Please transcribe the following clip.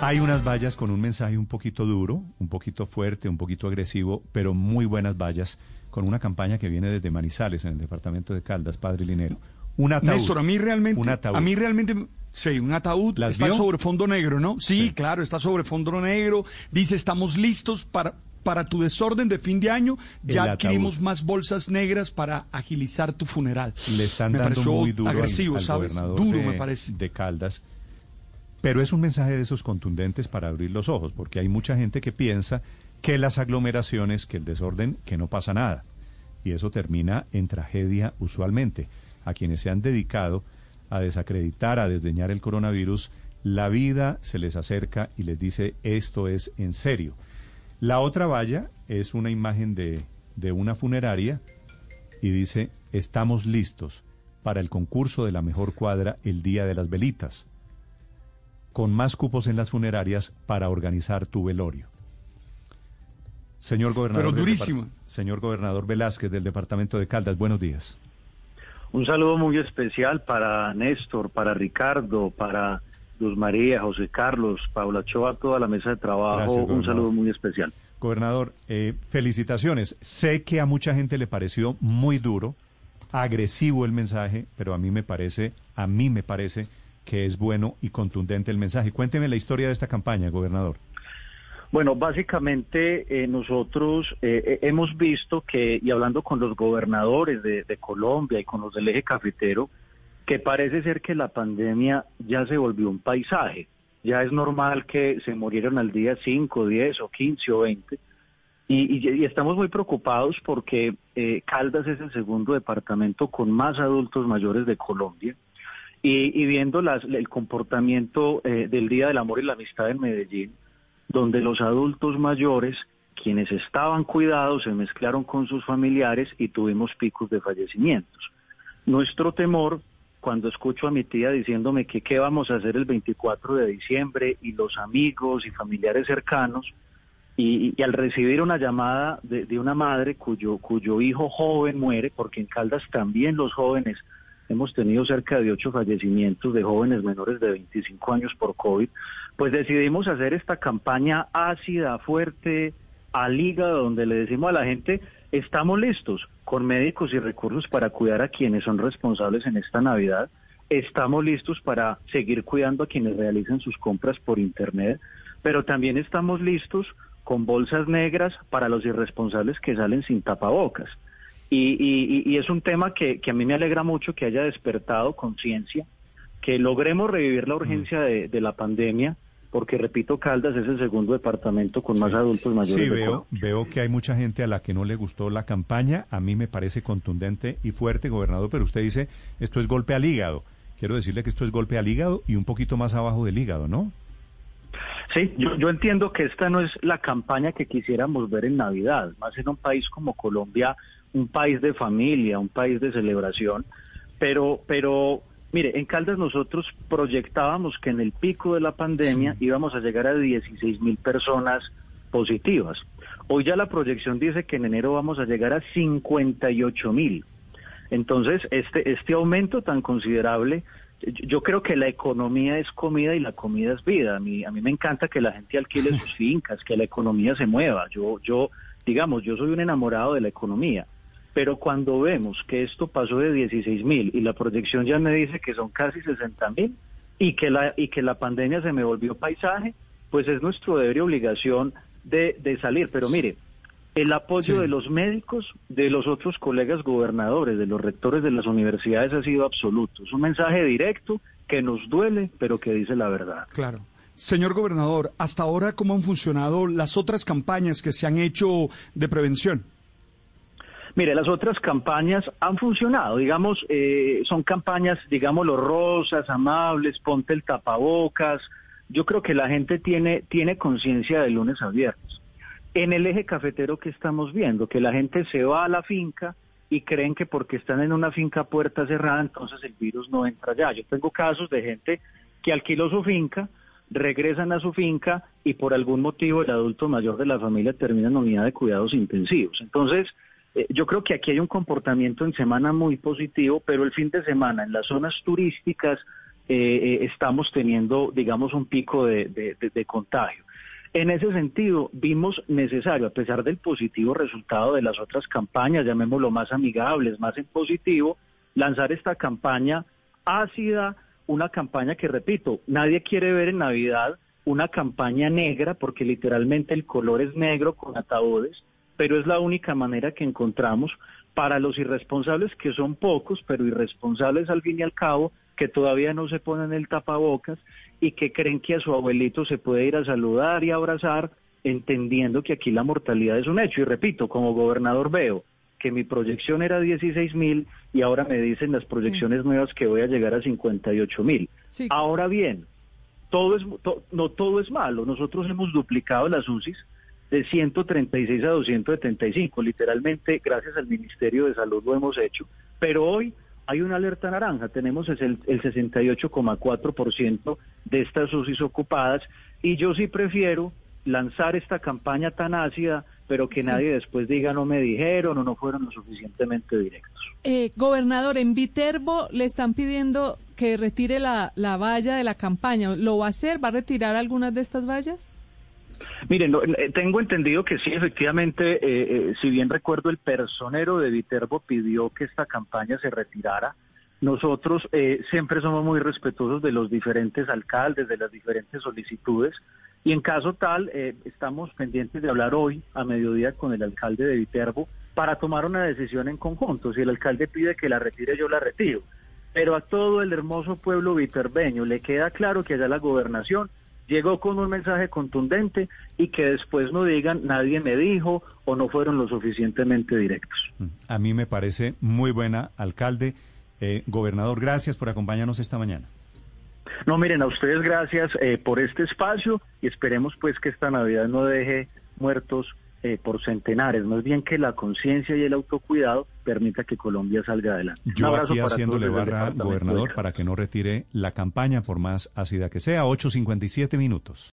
Hay unas vallas con un mensaje un poquito duro, un poquito fuerte, un poquito agresivo, pero muy buenas vallas, con una campaña que viene desde Manizales, en el departamento de Caldas, Padre Linero. Un ataúd. Néstor, a mí realmente, Un ataúd. a mí realmente, sí, un ataúd ¿Las está vio? sobre fondo negro, ¿no? Sí, Sí. claro, está sobre fondo negro. Dice, estamos listos para para tu desorden de fin de año. Ya adquirimos más bolsas negras para agilizar tu funeral. Le están me dando muy duro agresivo, al, ¿sabes? gobernador Duro, de, me parece. de Caldas. Pero es un mensaje de esos contundentes para abrir los ojos, porque hay mucha gente que piensa que las aglomeraciones, que el desorden, que no pasa nada. Y eso termina en tragedia usualmente. A quienes se han dedicado a desacreditar, a desdeñar el coronavirus, la vida se les acerca y les dice esto es en serio. La otra valla es una imagen de, de una funeraria y dice, estamos listos para el concurso de la mejor cuadra el Día de las Velitas, con más cupos en las funerarias para organizar tu velorio. Señor gobernador, Pero depart- señor gobernador Velázquez del departamento de Caldas, buenos días. Un saludo muy especial para Néstor, para Ricardo, para Luz María, José Carlos, Paula Choa, toda la mesa de trabajo. Gracias, un saludo muy especial. Gobernador, eh, felicitaciones. Sé que a mucha gente le pareció muy duro, agresivo el mensaje, pero a mí me parece, a mí me parece que es bueno y contundente el mensaje. Cuénteme la historia de esta campaña, gobernador. Bueno, básicamente eh, nosotros eh, eh, hemos visto que, y hablando con los gobernadores de, Colombia y con los del eje cafetero, que parece ser que la pandemia ya se volvió un paisaje. Ya es normal que se murieron al día 5, 10 o 15 o 20. Y, y- y estamos muy preocupados porque eh, Caldas es el segundo departamento con más adultos mayores de Colombia. Y, y viendo las- el comportamiento eh, del Día del Amor y la Amistad en Medellín, donde los adultos mayores, quienes estaban cuidados, se mezclaron con sus familiares y tuvimos picos de fallecimientos. Nuestro temor, cuando escucho a mi tía diciéndome que qué vamos a hacer el 24 de diciembre y los amigos y familiares cercanos, y, al recibir una llamada de, de una madre cuyo, cuyo hijo joven muere, porque en Caldas también los jóvenes hemos tenido cerca de ocho fallecimientos de jóvenes menores de 25 años por COVID, pues decidimos hacer esta campaña ácida, fuerte, al hígado, donde le decimos a la gente, estamos listos con médicos y recursos para cuidar a quienes son responsables en esta Navidad, estamos listos para seguir cuidando a quienes realizan sus compras por Internet, pero también estamos listos con bolsas negras para los irresponsables que salen sin tapabocas. Y, y- y- es un tema que, que a mí me alegra mucho que haya despertado conciencia, que logremos revivir la urgencia de, de la pandemia, porque repito, Caldas es el segundo departamento con más adultos mayores. Sí, veo, veo que hay mucha gente a la que no le gustó la campaña. A mí me parece contundente y fuerte, gobernador, pero usted dice, esto es golpe al hígado. Quiero decirle que esto es golpe al hígado y un poquito más abajo del hígado, ¿no? Sí, yo, yo entiendo que esta no es la campaña que quisiéramos ver en Navidad, más en un país como Colombia, un país de familia, un país de celebración, pero, pero mire, en Caldas nosotros proyectábamos que en el pico de la pandemia íbamos a llegar a 16 mil personas positivas. Hoy ya la proyección dice que en enero vamos a llegar a 58 mil. Entonces, este, este aumento tan considerable, yo- creo que la economía es comida y la comida es vida. A mí, a mí me encanta que la gente alquile sus fincas, que la economía se mueva. Yo, yo, digamos, yo soy un enamorado de la economía. Pero cuando vemos que esto pasó de 16 mil y la proyección ya me dice que son casi 60 mil y que la y que la pandemia se me volvió paisaje, pues es nuestro deber y obligación de, de salir. Pero mire, el apoyo Sí. de los médicos, de los otros colegas gobernadores, de los rectores de las universidades ha sido absoluto. Es un mensaje directo que nos duele, pero que dice la verdad. Claro. Señor gobernador, hasta ahora, ¿cómo han funcionado las otras campañas que se han hecho de prevención? Mire, las otras campañas han funcionado, digamos, eh, son campañas, digámoslo, rosas, amables, ponte el tapabocas. Yo creo que la gente tiene, tiene conciencia de lunes a viernes. En el eje cafetero que estamos viendo, que la gente se va a la finca y creen que porque están en una finca puerta cerrada, entonces el virus no entra allá. Yo tengo casos de gente que alquiló su finca, regresan a su finca y por algún motivo el adulto mayor de la familia termina en unidad de cuidados intensivos. Entonces, eh, yo creo que aquí hay un comportamiento en semana muy positivo, pero el fin de semana en las zonas turísticas eh, estamos teniendo, digamos, un pico de contagio. En ese sentido, vimos necesario, a pesar del positivo resultado de las otras campañas, llamémoslo más amigables, más en positivo, lanzar esta campaña ácida, una campaña que, repito, nadie quiere ver en Navidad, una campaña negra, porque literalmente el color es negro con ataúdes, pero es la única manera que encontramos para los irresponsables, que son pocos, pero irresponsables al fin y al cabo, que todavía no se ponen el tapabocas y que creen que a su abuelito se puede ir a saludar y abrazar, entendiendo que aquí la mortalidad es un hecho. Y repito, como gobernador veo que mi proyección era 16 mil y ahora me dicen las proyecciones nuevas que voy a llegar a 58 mil. Ahora bien, todo es, no todo es malo. Nosotros hemos duplicado las UCIs de 136 a 275, literalmente gracias al Ministerio de Salud lo hemos hecho, pero hoy hay una alerta naranja, tenemos el, el 68,4% de estas UCIs ocupadas y yo sí prefiero lanzar esta campaña tan ácida, pero que nadie después diga no me dijeron o no fueron lo suficientemente directos. Eh, gobernador, en Viterbo le están pidiendo que retire la, la valla de la campaña. ¿Lo va a hacer? ¿Va a retirar algunas de estas vallas? Miren, eh, tengo entendido que sí, efectivamente, eh, eh, si bien recuerdo, el personero de Viterbo pidió que esta campaña se retirara. Nosotros siempre somos muy respetuosos de los diferentes alcaldes, de las diferentes solicitudes, y en caso tal, estamos pendientes de hablar hoy a mediodía con el alcalde de Viterbo para tomar una decisión en conjunto. Si el alcalde pide que la retire, yo la retiro. Pero a todo el hermoso pueblo viterbeño le queda claro que allá la gobernación llegó con un mensaje contundente y que después no digan nadie me dijo o no fueron lo suficientemente directos. Mm, a mí me parece muy buena, alcalde. Eh, gobernador, gracias por acompañarnos esta mañana. No, miren, a ustedes gracias eh, por este espacio y esperemos pues que esta Navidad no deje muertos eh, por centenares, más bien que la conciencia y el autocuidado permita que Colombia salga adelante. Yo aquí haciéndole barra, gobernador, para que no retire la campaña por más ácida que sea. 8.57 minutos.